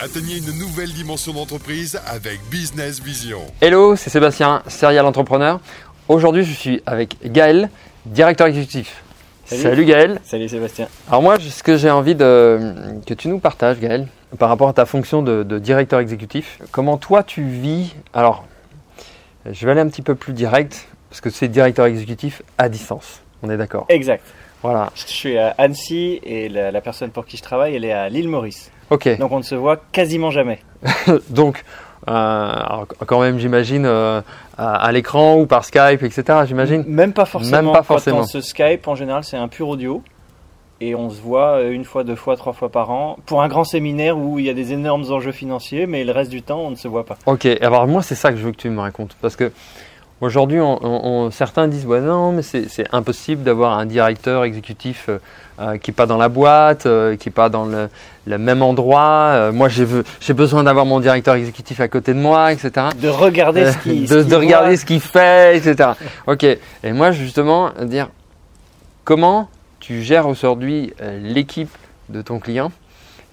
Atteignez une nouvelle dimension d'entreprise avec Business Vision. Hello, c'est Sébastien, serial entrepreneur. Aujourd'hui, je suis avec Gaël, directeur exécutif. Salut, Gaël. Salut Sébastien. Alors moi, ce que j'ai envie de, que tu nous partages, Gaël, par rapport à ta fonction de, de directeur exécutif, comment toi tu vis Alors, je vais aller un petit peu plus direct, parce que c'est directeur exécutif à distance. On est d'accord Exact. Voilà. Je suis à Annecy et la, la personne pour qui je travaille, elle est à l'île Maurice. Ok. Donc on ne se voit quasiment jamais. Donc, euh, quand même, j'imagine, euh, à, à l'écran ou par Skype, etc., j'imagine Même pas forcément. Même pas forcément. Quand on se Skype, en général, c'est un pur audio. Et on se voit euh, une fois, deux fois, trois fois par an pour un grand séminaire où il y a des énormes enjeux financiers, mais le reste du temps, on ne se voit pas. Ok, alors moi, c'est ça que je veux que tu me racontes. Parce que aujourd'hui, on, certains disent ouais, non, mais c'est impossible d'avoir un directeur exécutif euh, euh, qui n'est pas dans la boîte, euh, qui n'est pas dans le, le même endroit. Euh, moi, j'ai besoin d'avoir mon directeur exécutif à côté de moi, etc. De regarder ce qui. de, qu'il regarder ce qu'il fait, etc. Ok. Et moi, justement, dire comment tu gères aujourd'hui l'équipe de ton client?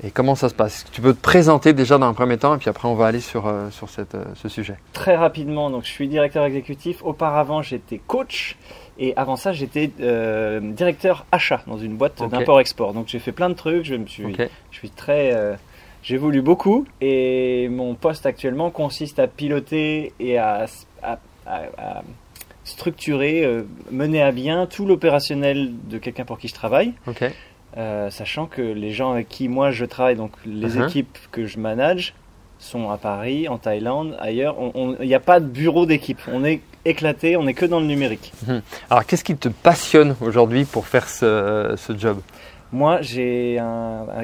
Et comment ça se passe? Est-ce que Tu peux te présenter déjà dans un premier temps et puis après on va aller sur, euh, sur cette, euh, ce sujet. Très rapidement, donc je suis directeur exécutif. Auparavant, j'étais coach. Et avant ça, j'étais euh, directeur achat dans une boîte d'import-export. Donc j'ai fait plein de trucs. Je me suis. Je suis très. J'évolue beaucoup et mon poste actuellement consiste à piloter et à, à- à- à structurer, mener à bien tout l'opérationnel de quelqu'un pour qui je travaille. Euh, sachant que les gens avec qui moi je travaille, donc les Mhm. équipes que je manage, sont à Paris, en Thaïlande, ailleurs. Il n'y a pas de bureau d'équipe. On est éclaté, on est que dans le numérique. Alors qu'est-ce qui te passionne aujourd'hui pour faire ce, ce job? Moi, j'ai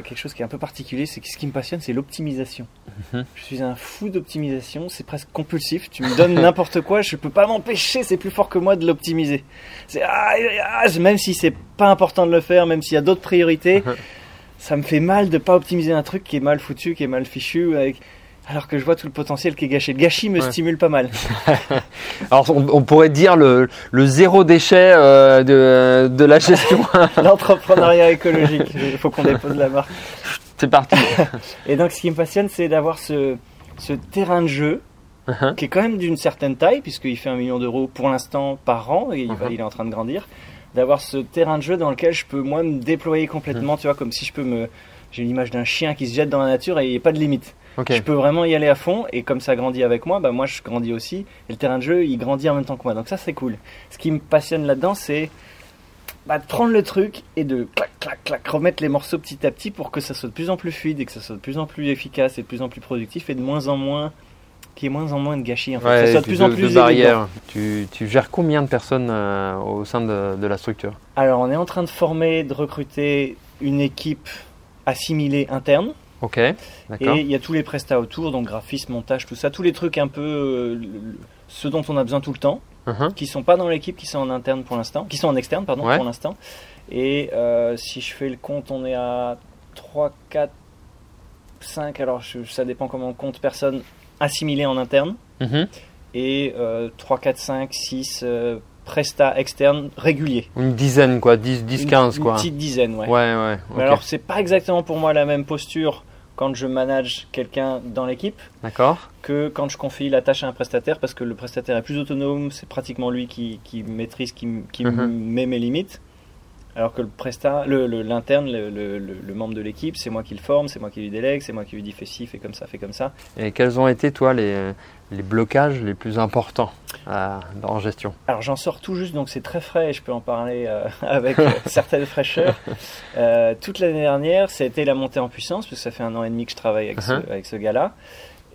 quelque chose qui est un peu particulier, c'est que ce qui me passionne, c'est l'optimisation. Mhm. Je suis un fou d'optimisation, c'est presque compulsif. Tu me donnes n'importe quoi, je peux pas m'empêcher, c'est plus fort que moi de l'optimiser. C'est ah, ah, même si c'est pas important de le faire, même s'il y a d'autres priorités, ça me fait mal de pas optimiser un truc qui est mal foutu, qui est mal fichu, avec- alors que je vois tout le potentiel qui est gâché. Le gâchis me Ouais. stimule pas mal. Alors on, on pourrait dire le, le zéro déchet euh, de, de la gestion. L'entrepreneuriat écologique, il faut qu'on dépose la marque. c'est parti. Et donc, ce qui me passionne, c'est d'avoir ce, ce terrain de jeu Mhm. qui est quand même d'une certaine taille, puisqu'il fait un million d'euros pour l'instant par an, et il, Mhm. il est en train de grandir. D'avoir ce terrain de jeu dans lequel je peux, moi, me déployer complètement, tu vois, comme si je peux me. J'ai l'image d'un chien qui se jette dans la nature et il n'y a pas de limite. Ok. Je peux vraiment y aller à fond, et comme ça grandit avec moi, bah moi je grandis aussi, et le terrain de jeu il grandit en même temps que moi. Donc ça c'est cool. Ce qui me passionne là-dedans, c'est bah, de prendre le truc et de clac clac clac remettre les morceaux petit à petit pour que ça soit de plus en plus fluide et que ça soit de plus en plus efficace et de plus en plus productif et de moins en moins qu'il y ait moins en moins de gâchis en fait. que ça Ouais, soit de plus en de- plus de barrières. Tu, tu gères combien de personnes euh, au sein de, de la structure? Alors on est en train de former, de recruter une équipe assimilée interne. Ok. Et D'accord. il y a tous les prestats autour, donc graphisme, montage, tout ça, tous les trucs un peu euh, ce dont on a besoin tout le temps, Mhm. qui sont pas dans l'équipe, qui sont en interne pour l'instant, qui sont en externe pardon Ouais. pour l'instant. Et euh, si je fais le compte, on est à 3, 4, 5, alors je- ça dépend comment on compte personnes assimilées en interne, Mhm. et euh, 3, 4, 5, 6 euh, prestats externes réguliers. Une dizaine quoi, 10, 10 Une- 15 une quoi. petite dizaine, ouais. Ouais, ouais. Mais ok. alors c'est pas exactement pour moi la même posture quand je manage quelqu'un dans l'équipe. Que quand je confie la tâche à un prestataire parce que le prestataire est plus autonome, c'est pratiquement lui qui, qui maîtrise, qui Mhm. met mes limites. Alors que le le- l'interne, le, le- le- le membre de l'équipe, c'est moi qui le forme, c'est moi qui lui délègue, c'est moi qui lui dis fais ci, fais comme ça, fais comme ça. Et quels ont été toi les, les blocages les plus importants euh, en gestion? Alors j'en sors tout juste, donc c'est très frais et je peux en parler euh, avec euh, certaine fraîcheur. Euh, toute l'année dernière, ça a été la montée en puissance, parce que ça fait un an et demi que je travaille avec ce, Mhm. avec ce gars-là.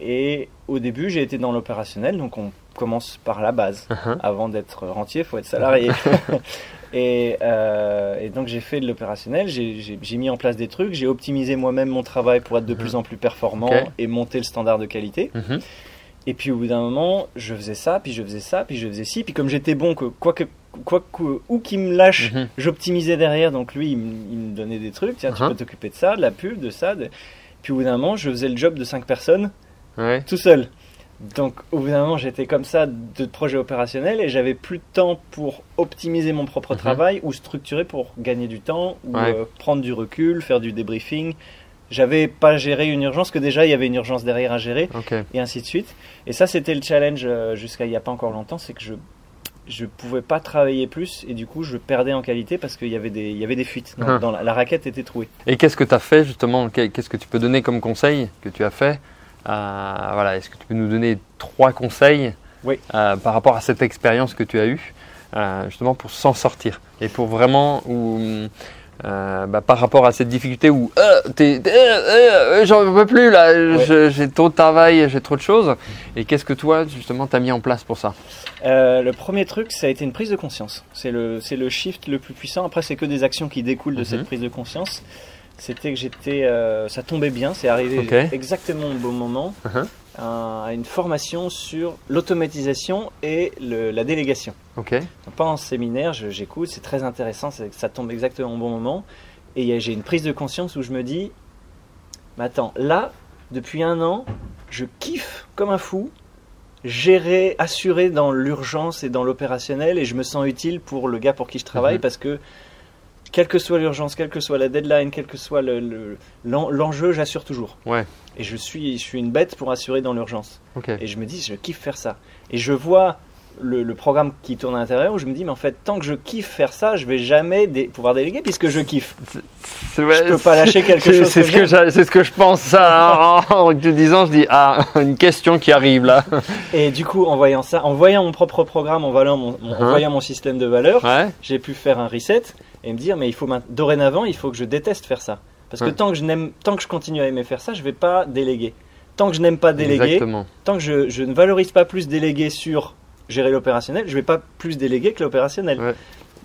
Et au début, j'ai été dans l'opérationnel, donc on commence par la base. Mhm. Avant d'être rentier, il faut être salarié. et, euh, et donc j'ai fait de l'opérationnel, j'ai- mis en place des trucs, j'ai optimisé moi-même mon travail pour être de plus en plus performant et monter le standard de qualité. Mhm. Et puis au bout d'un moment, je faisais ça, puis je faisais ça, puis je faisais ci. Puis comme j'étais bon, que quoi que, quoi que où qu'il me lâche, j'optimisais derrière. Donc lui, il, me- il me donnait des trucs. Tiens, tu peux t'occuper de ça, de la pub, de ça. de- Puis au bout d'un moment, je faisais le job de cinq personnes Ouais. tout seul. Donc au bout d'un moment, j'étais comme ça de projet opérationnel et j'avais plus de temps pour optimiser mon propre Mhm. travail ou structurer pour gagner du temps ou Ouais. euh, prendre du recul, faire du débriefing, J'avais pas géré une urgence, que déjà il y avait une urgence derrière à gérer, et ainsi de suite. Et ça, c'était le challenge euh, jusqu'à il n'y a pas encore longtemps, c'est que je je pouvais pas travailler plus et du coup je perdais en qualité parce qu'il y avait des il y avait des fuites. Ah. dans la, la raquette était trouée. Et qu'est-ce que tu as fait justement? Qu'est- Qu'est-ce que tu peux donner comme conseil que tu as fait Voilà, est-ce que tu peux nous donner trois conseils Oui. euh, par rapport à cette expérience que tu as eue, euh, justement pour s'en sortir et pour vraiment ou euh, bah, par rapport à cette difficulté où euh, euh, euh, j'en peux plus là, j'ai trop de travail, j'ai trop de choses. Et qu'est-ce que toi justement t'as mis en place pour ça? Euh, le premier truc, ça a été une prise de conscience. C'est le, c'est le shift le plus puissant. Après, c'est que des actions qui découlent de Mhm. cette prise de conscience. C'était que j'étais, euh, ça tombait bien, c'est arrivé exactement au bon moment, à, à une formation sur l'automatisation et le- la délégation. Ok. Donc, pendant ce séminaire, j'écoute, c'est très intéressant, ça tombe exactement au bon moment. Et j'ai une prise de conscience où je me dis, mais attends, là, depuis un an, je kiffe comme un fou, gérer, assurer dans l'urgence et dans l'opérationnel, et je me sens utile pour le gars pour qui je travaille, Mhm. parce que quelle que soit l'urgence, quelle que soit la deadline, quel que soit le- le- l'en- l'enjeu, j'assure toujours. Ouais. Et je suis, je suis une bête pour assurer dans l'urgence. Ok. Et je me dis, je kiffe faire ça. Et je vois le, le programme qui tourne à l'intérieur où je me dis, mais en fait, tant que je kiffe faire ça, je vais jamais dé- pouvoir déléguer puisque je kiffe. Je peux pas lâcher quelque chose C'est que ce, que j'aime. j'a- c'est ce que je pense ça en, en te disant, je dis ah une question qui arrive là. Et du coup, en voyant ça, en voyant mon propre programme, en voyant mon, mon- en Hein voyant mon système de valeurs, Ouais. j'ai pu faire un reset et me dire, mais il faut dorénavant, il faut que je déteste faire ça. Parce que tant que je n'aime, tant que je continue à aimer faire ça, je vais pas déléguer. Tant que je n'aime pas déléguer, Exactement. tant que je, je ne valorise pas plus déléguer sur gérer l'opérationnel, je vais pas plus déléguer que l'opérationnel. Ouais.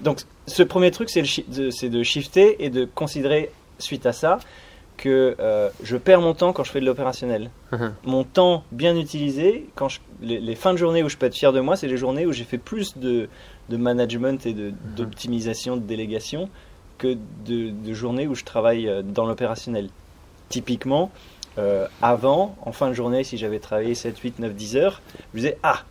Donc ce premier truc, c'est de, de shifter et de considérer suite à ça que euh, je perds mon temps quand je fais de l'opérationnel. Mhm. mon temps bien utilisé, quand je- les, les fins de journée où je peux être fier de moi, c'est les journées où j'ai fait plus de, de management et de- d'optimisation, de délégation que de, de journées où je travaille euh, dans l'opérationnel. Typiquement, euh, avant, en fin de journée, si j'avais travaillé 7, 8, 9, 10 heures, je me disais Ah,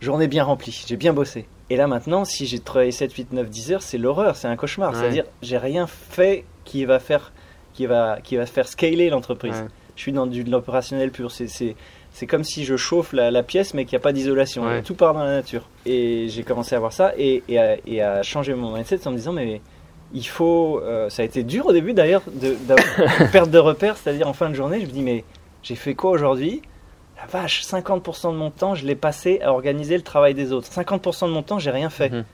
journée bien remplie, j'ai bien bossé. Et là maintenant, si j'ai travaillé 7, 8, 9, 10 heures, c'est l'horreur, c'est un cauchemar. Ouais. C'est-à-dire, j'ai rien fait qui va faire, qui va, qui va faire scaler l'entreprise. Ouais. Je suis dans de l'opérationnel pur. C'est, c'est, comme si je chauffe la, la pièce, mais qu'il n'y a pas d'isolation. Ouais. Tout part dans la nature. Et j'ai commencé à voir ça et, et, à, et à changer mon mindset en me disant, mais il faut. euh, ça a été dur au début d'ailleurs, de, une perte de repère, c'est-à-dire en fin de journée, je me dis, mais j'ai fait quoi aujourd'hui? La vache, 50% de mon temps, je l'ai passé à organiser le travail des autres. 50% de mon temps, j'ai rien fait. Mhm.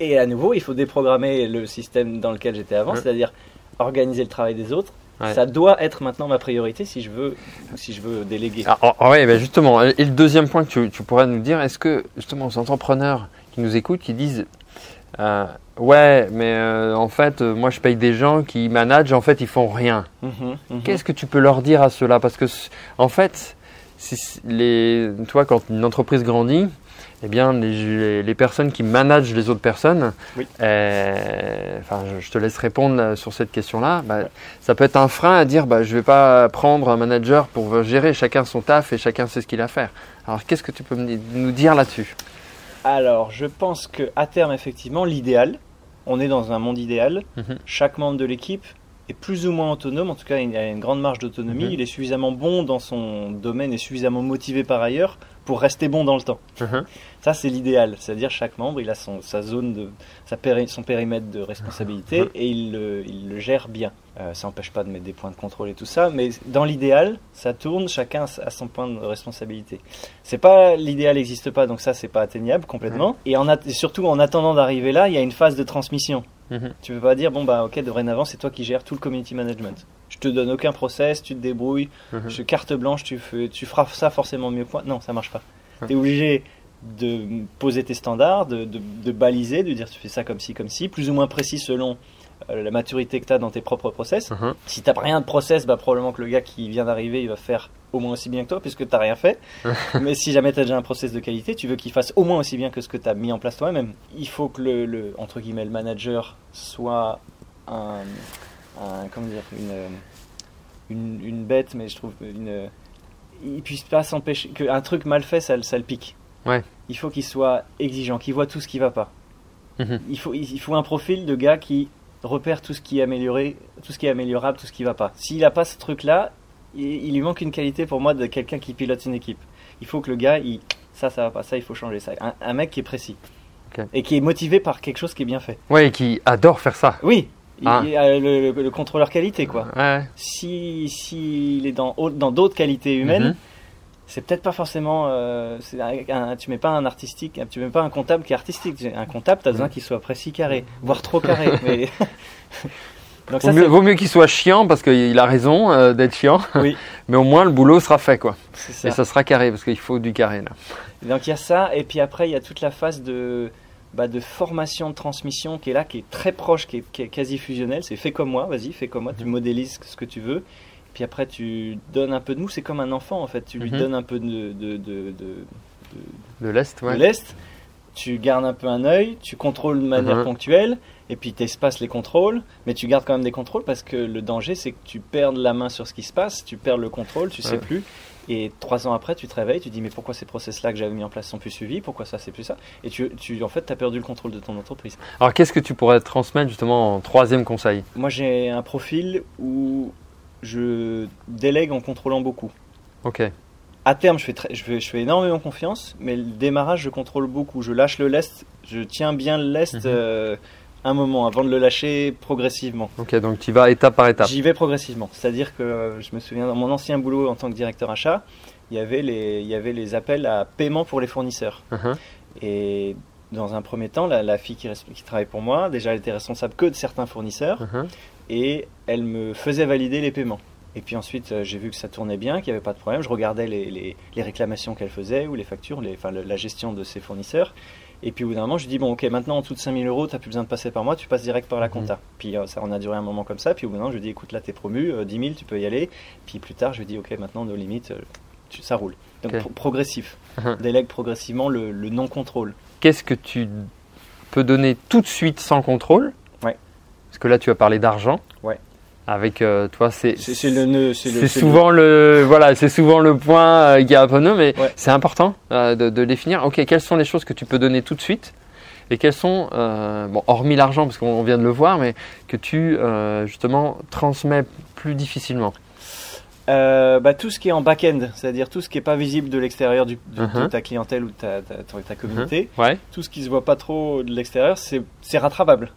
Et à nouveau, il faut déprogrammer le système dans lequel j'étais avant, c'est-à-dire organiser le travail des autres. Ouais. Ça doit être maintenant ma priorité si je veux, si je veux déléguer. Ah, oh, ouais, ben justement. Et le deuxième point que tu, tu pourrais nous dire, est-ce que justement aux entrepreneurs qui nous écoutent, qui disent euh, ouais, mais euh, en fait, euh, moi je paye des gens qui managent, en fait ils font rien. Mhm, mhm. Qu'est-ce que tu peux leur dire à cela Parce que, en fait, si- les, toi, quand une entreprise grandit, eh bien, les, les- personnes qui managent les autres personnes, Oui. euh, enfin, je, te laisse répondre euh, sur cette question-là. Bah, Ça peut être un frein à dire, bah, je ne vais pas prendre un manager pour gérer chacun son taf et chacun sait ce qu'il a à faire. Alors, qu'est-ce que tu peux nous dire là-dessus? Alors, je pense que à terme, effectivement, l'idéal, on est dans un monde idéal. Mhm. Chaque membre de l'équipe est plus ou moins autonome. En tout cas, il a une grande marge d'autonomie. Mhm. Il est suffisamment bon dans son domaine et suffisamment motivé par ailleurs pour rester bon dans le temps. Mhm. Ça, c'est l'idéal. C'est-à-dire chaque membre, il a son, sa zone de, sa péri- son périmètre de responsabilité Mhm. et il le, il le gère bien. Euh, ça n'empêche pas de mettre des points de contrôle et tout ça, mais dans l'idéal, ça tourne, chacun a son point de responsabilité. C'est pas l'idéal n'existe pas, donc ça, c'est pas atteignable complètement. Et, en at- et surtout, en attendant d'arriver là, il y a une phase de transmission. Tu peux pas dire, bon, bah, ok, dorénavant, c'est toi qui gères tout le community management. Je te donne aucun process, tu te débrouilles, Mhm. je carte blanche, tu, fais, tu feras ça forcément mieux que moi. Non, ça marche pas. Ouais. Tu es obligé de poser tes standards, de, de- de baliser, de dire tu fais ça comme ci, comme ci, plus ou moins précis selon euh, la maturité que tu as dans tes propres process. Mhm. Si tu rien de process, bah, probablement que le gars qui vient d'arriver, il va faire au moins aussi bien que toi, puisque tu rien fait. Mais si jamais tu as déjà un process de qualité, tu veux qu'il fasse au moins aussi bien que ce que tu as mis en place toi-même. Il faut que le, le- entre guillemets, le manager soit un, un- comment dire, une, euh, une, une bête, mais je trouve une, euh, il puisse pas s'empêcher qu'un truc mal fait, ça, le- ça le pique. Ouais. Il faut qu'il soit exigeant, qu'il voit tout ce qui va pas. Mhm. Il faut, il faut un profil de gars qui repère tout ce qui est amélioré, tout ce qui est améliorable, tout ce qui va pas. S'il a pas ce truc-là, il, il lui manque une qualité pour moi de quelqu'un qui pilote une équipe. Il faut que le gars, il, ça, ça va pas, ça, il faut changer ça. Un, un mec qui est précis. Et qui est motivé par quelque chose qui est bien fait. Ouais, et qui adore faire ça. Oui, Ah. il a le, le- le contrôleur qualité, quoi. Ouais. Si s'il est dans dans d'autres qualités humaines, Mhm. c'est peut-être pas forcément. euh, un- tu mets pas un artistique, tu mets pas un comptable qui est artistique. Un comptable, t'as besoin qu'il soit précis, carré, voire trop carré. mais donc Vaut ça, mieux, vaut mieux qu'il soit chiant parce qu'il a raison euh, d'être chiant, oui, mais au moins le boulot sera fait quoi. ça. Et ça sera carré parce qu'il faut du carré là. Donc il y a ça, et puis après il y a toute la phase de, bah, de formation, de transmission qui est là, qui est très proche, qui est, qui est quasi fusionnelle. C'est fais comme moi, vas-y, fais comme moi, tu Mhm. modélises ce que tu veux. Puis après tu donnes un peu de nous, c'est comme un enfant en fait, tu lui Mhm. donnes un peu de, de, de, de- De l'Est, de ouais. l'est, tu gardes un peu un œil, tu contrôles de manière Mhm. ponctuelle, et puis tu espaces les contrôles, mais tu gardes quand même des contrôles parce que le danger c'est que tu perds la main sur ce qui se passe, tu perds le contrôle, tu sais Ouais. plus, et trois ans après tu te réveilles, tu dis mais pourquoi ces process-là que j'avais mis en place sont plus suivis, pourquoi ça c'est plus ça, et tu, tu en fait tu as perdu le contrôle de ton entreprise. Alors qu'est-ce que tu pourrais transmettre justement en troisième conseil? Moi j'ai un profil où je délègue en contrôlant beaucoup. Ok. À terme, je fais, très- je, fais, je fais énormément confiance, mais le démarrage, je contrôle beaucoup. Je lâche le lest, je tiens bien le lest Mhm. euh, un moment avant de le lâcher progressivement. Ok, donc tu vas étape par étape. J'y vais progressivement. C'est-à-dire que euh, je me souviens, dans mon ancien boulot en tant que directeur achat, il y avait les, il y avait les appels à paiement pour les fournisseurs. Mhm. Et dans un premier temps, la, la fille qui, qui travaille pour moi, déjà, elle était responsable que de certains fournisseurs Mhm. et elle me faisait valider les paiements. Et puis ensuite, euh, j'ai vu que ça tournait bien, qu'il n'y avait pas de problème. Je regardais les, les- les réclamations qu'elle faisait ou les factures, les, enfin, la gestion de ses fournisseurs. Et puis au bout d'un moment, je dis bon, ok, maintenant en dessous de 5000 euros, tu n'as plus besoin de passer par moi, tu passes direct par la compta. Puis euh, ça, on a duré un moment comme ça. Puis au bout d'un moment, je dis écoute, là, tu es promu, euh, 10 000, tu peux y aller. Puis plus tard, je dis ok, maintenant, nos limites, euh, tu- ça roule. Donc pro- progressif. Mhm. Délègue progressivement le, le non-contrôle. Qu'est-ce que tu peux donner tout de suite sans contrôle? Ouais. Parce que là tu as parlé d'argent. Ouais. Avec euh, toi, c'est C'est c'est le nœud. C'est le- c'est c'est le- souvent le voilà, c'est souvent le point euh, qui est un peu nœud, mais Ouais. c'est important euh, de, de définir. Ok, quelles sont les choses que tu peux donner tout de suite et quelles sont, bon, hormis l'argent parce qu'on vient de le voir, mais que tu justement transmets plus difficilement? Bah, tout ce qui est en back-end, c'est-à-dire tout ce qui n'est pas visible de l'extérieur du- du- de Mhm. ta clientèle ou de ta, ta- ta- ta communauté, Ouais. tout ce qui se voit pas trop de l'extérieur, c'est rattrapable.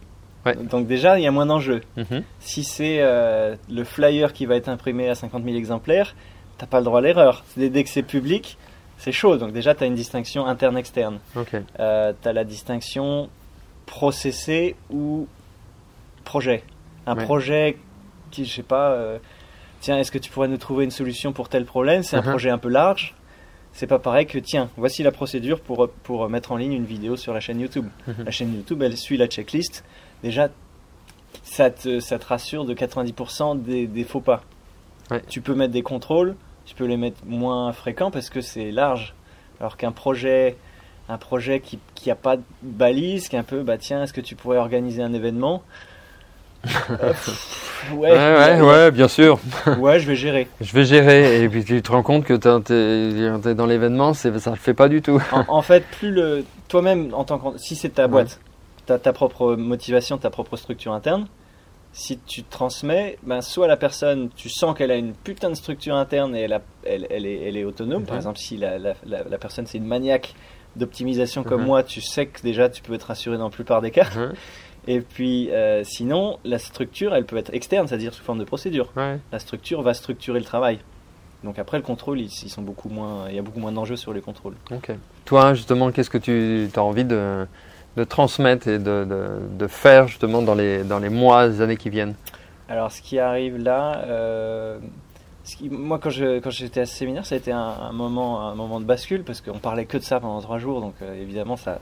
Ouais. Donc déjà, il y a moins d'enjeux. Mhm. Si c'est euh, le flyer qui va être imprimé à 50 000 exemplaires, t'as pas le droit à l'erreur. Dès, que c'est public, c'est chaud. Donc déjà, tu as une distinction interne-externe. Ok. Euh, tu as la distinction processé ou projet. Un Ouais. projet qui, je sais pas, euh, tiens, est-ce que tu pourrais nous trouver une solution pour tel problème? C'est un Mhm. projet un peu large. C'est pas pareil que, tiens, voici la procédure pour, pour mettre en ligne une vidéo sur la chaîne YouTube. Mhm. La chaîne YouTube, elle suit la checklist. Déjà, ça te, ça te rassure de 90% des, des faux pas. Ouais. Tu peux mettre des contrôles, tu peux les mettre moins fréquents parce que c'est large. Alors qu'un projet, un projet qui qui a pas de balise, qui est un peu, bah tiens, est-ce que tu pourrais organiser un événement Euh, pff, ouais, Ouais, ouais, ouais, bien sûr. ouais, je vais gérer. Je vais gérer et puis tu te rends compte que t'es t'es dans l'événement, ça ne le fait pas du tout. En, en fait, plus le toi-même en tant que si c'est ta boîte, tu as ta propre motivation, ta propre structure interne. Si tu transmets, ben soit la personne, tu sens qu'elle a une putain de structure interne et elle, a- elle, elle est, elle est autonome. Par Mhm. exemple, si la, la, la, la personne c'est une maniaque d'optimisation comme Mhm. moi, tu sais que déjà tu peux être rassuré dans la plupart des cas. Mhm. Et puis euh, sinon, la structure, elle peut être externe, c'est-à-dire sous forme de procédure. Ouais. La structure va structurer le travail. Donc après le contrôle, ils, ils sont beaucoup moins, il y a beaucoup moins d'enjeux sur les contrôles. Ok. Toi, justement, qu'est-ce que tu as envie de, de transmettre et de, de, de faire justement dans les, dans les mois, les années qui viennent Alors, ce qui arrive là, euh, ce qui- moi, quand je- quand j'étais à ce séminaire, ça a été un, un moment, un moment de bascule parce qu'on parlait que de ça pendant trois jours, donc euh, évidemment, ça,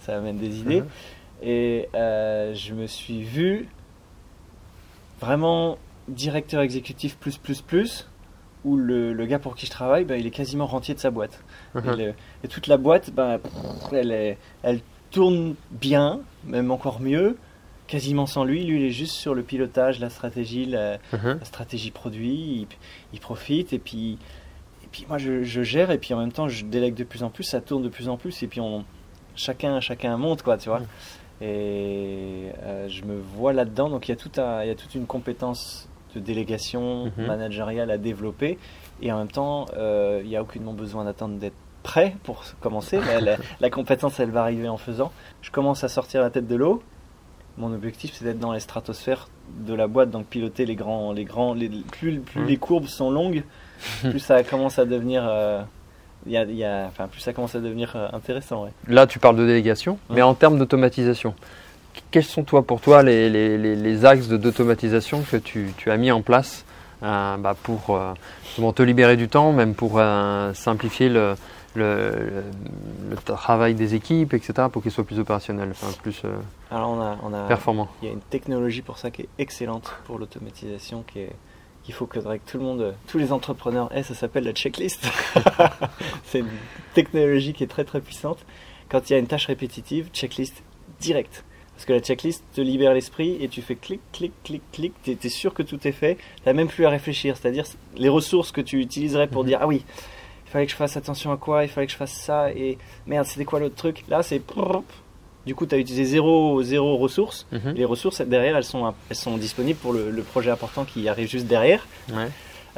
ça amène des idées. Mhm. Et euh, je me suis vu vraiment directeur exécutif plus plus plus, où le, le gars pour qui je travaille, ben, il est quasiment rentier de sa boîte. Et, Mhm. le- et toute la boîte, ben, elle, est- elle tourne bien, même encore mieux, quasiment sans lui. Lui, il est juste sur le pilotage, la stratégie, la, la stratégie produit. Il, il profite et puis, et puis moi, je, je gère et puis en même temps, je délègue de plus en plus. Ça tourne de plus en plus et puis on, chacun, chacun monte, quoi, tu vois. Et euh, je me vois là-dedans. Donc il y, a tout un- il y a toute une compétence de délégation Mhm. managériale à développer. Et en même temps, euh, il n'y a aucunement besoin d'attendre d'être prêt pour commencer. La, la- la compétence, elle va arriver en faisant. Je commence à sortir la tête de l'eau. Mon objectif, c'est d'être dans les stratosphères de la boîte, donc piloter les grands, les grands, les, plus, plus Mhm. les courbes sont longues, plus ça commence à devenir, euh, y a- il y a- enfin, plus ça commence à devenir euh, intéressant. ouais. Là, tu parles de délégation, mais Ouais. en termes d'automatisation, quels sont toi pour toi les, les- les- les axes d'automatisation que tu, tu as mis en place euh, bah, pour euh, te libérer du temps, même pour euh, simplifier le, le- travail des équipes, etc., pour qu'ils soient plus opérationnels, enfin, plus euh, Alors on a, on a, performants il y a une technologie pour ça qui est excellente pour l'automatisation, qui est qu'il faut que, que tout le monde, tous les entrepreneurs aient, ça s'appelle la checklist. c'est une technologie qui est très très puissante. Quand il y a une tâche répétitive, checklist direct. Parce que la checklist te libère l'esprit et tu fais clic, clic, clic, clic, tu es, sûr que tout est fait, tu n'as même plus à réfléchir. C'est-à-dire les ressources que tu utiliserais pour Mhm. dire Ah oui, il fallait que je fasse attention à quoi, il fallait que je fasse ça, et merde, c'était quoi l'autre truc? Là, c'est. Du coup, tu as utilisé zéro, zéro ressources. Mhm. Les ressources derrière, elles sont, elles sont disponibles pour le, le projet important qui arrive juste derrière. Ouais.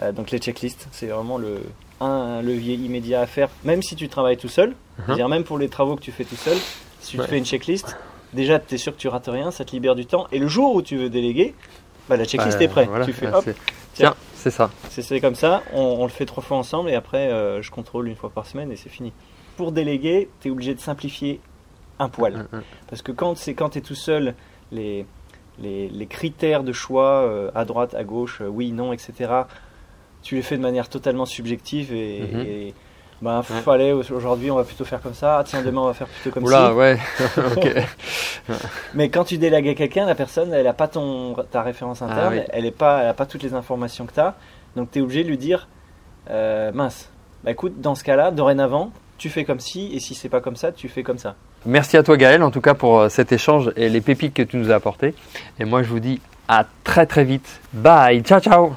Euh, donc les checklists, c'est vraiment le, un levier immédiat à faire, même si tu travailles tout seul. C'est-à-dire même pour les travaux que tu fais tout seul, si tu Ouais. te fais une checklist, déjà tu es sûr que tu rates rien, ça te libère du temps. Et le jour où tu veux déléguer, bah, la checklist Bah, est prête. voilà, tu fais ouais, hop, tiens. Tiens, c'est ça. c'est comme ça, on, on le fait trois fois ensemble et après euh, je contrôle une fois par semaine et c'est fini. Pour déléguer, tu es obligé de simplifier un poil. Mm, mm. Parce que quand c'est quand tu es tout seul, les, les, les critères de choix euh, à droite, à gauche, euh, oui, non, etc., tu les fais de manière totalement subjective et, Mhm. et, ben, Ouais. fallait aujourd'hui on va plutôt faire comme ça, ah, tiens demain on va faire plutôt comme Oula, ça. ouais, ok. Mais quand tu délègues à quelqu'un, la personne elle a pas ton, ta référence interne, Ah oui. elle est pas, elle a pas toutes les informations que tu as, donc tu es obligé de lui dire euh, mince, bah écoute, dans ce cas-là, dorénavant, tu fais comme ci et si c'est pas comme ça, tu fais comme ça. Merci à toi Gaël en tout cas pour euh, cet échange et les pépites que tu nous as apportées. Et moi je vous dis à très très vite. Bye, ciao ciao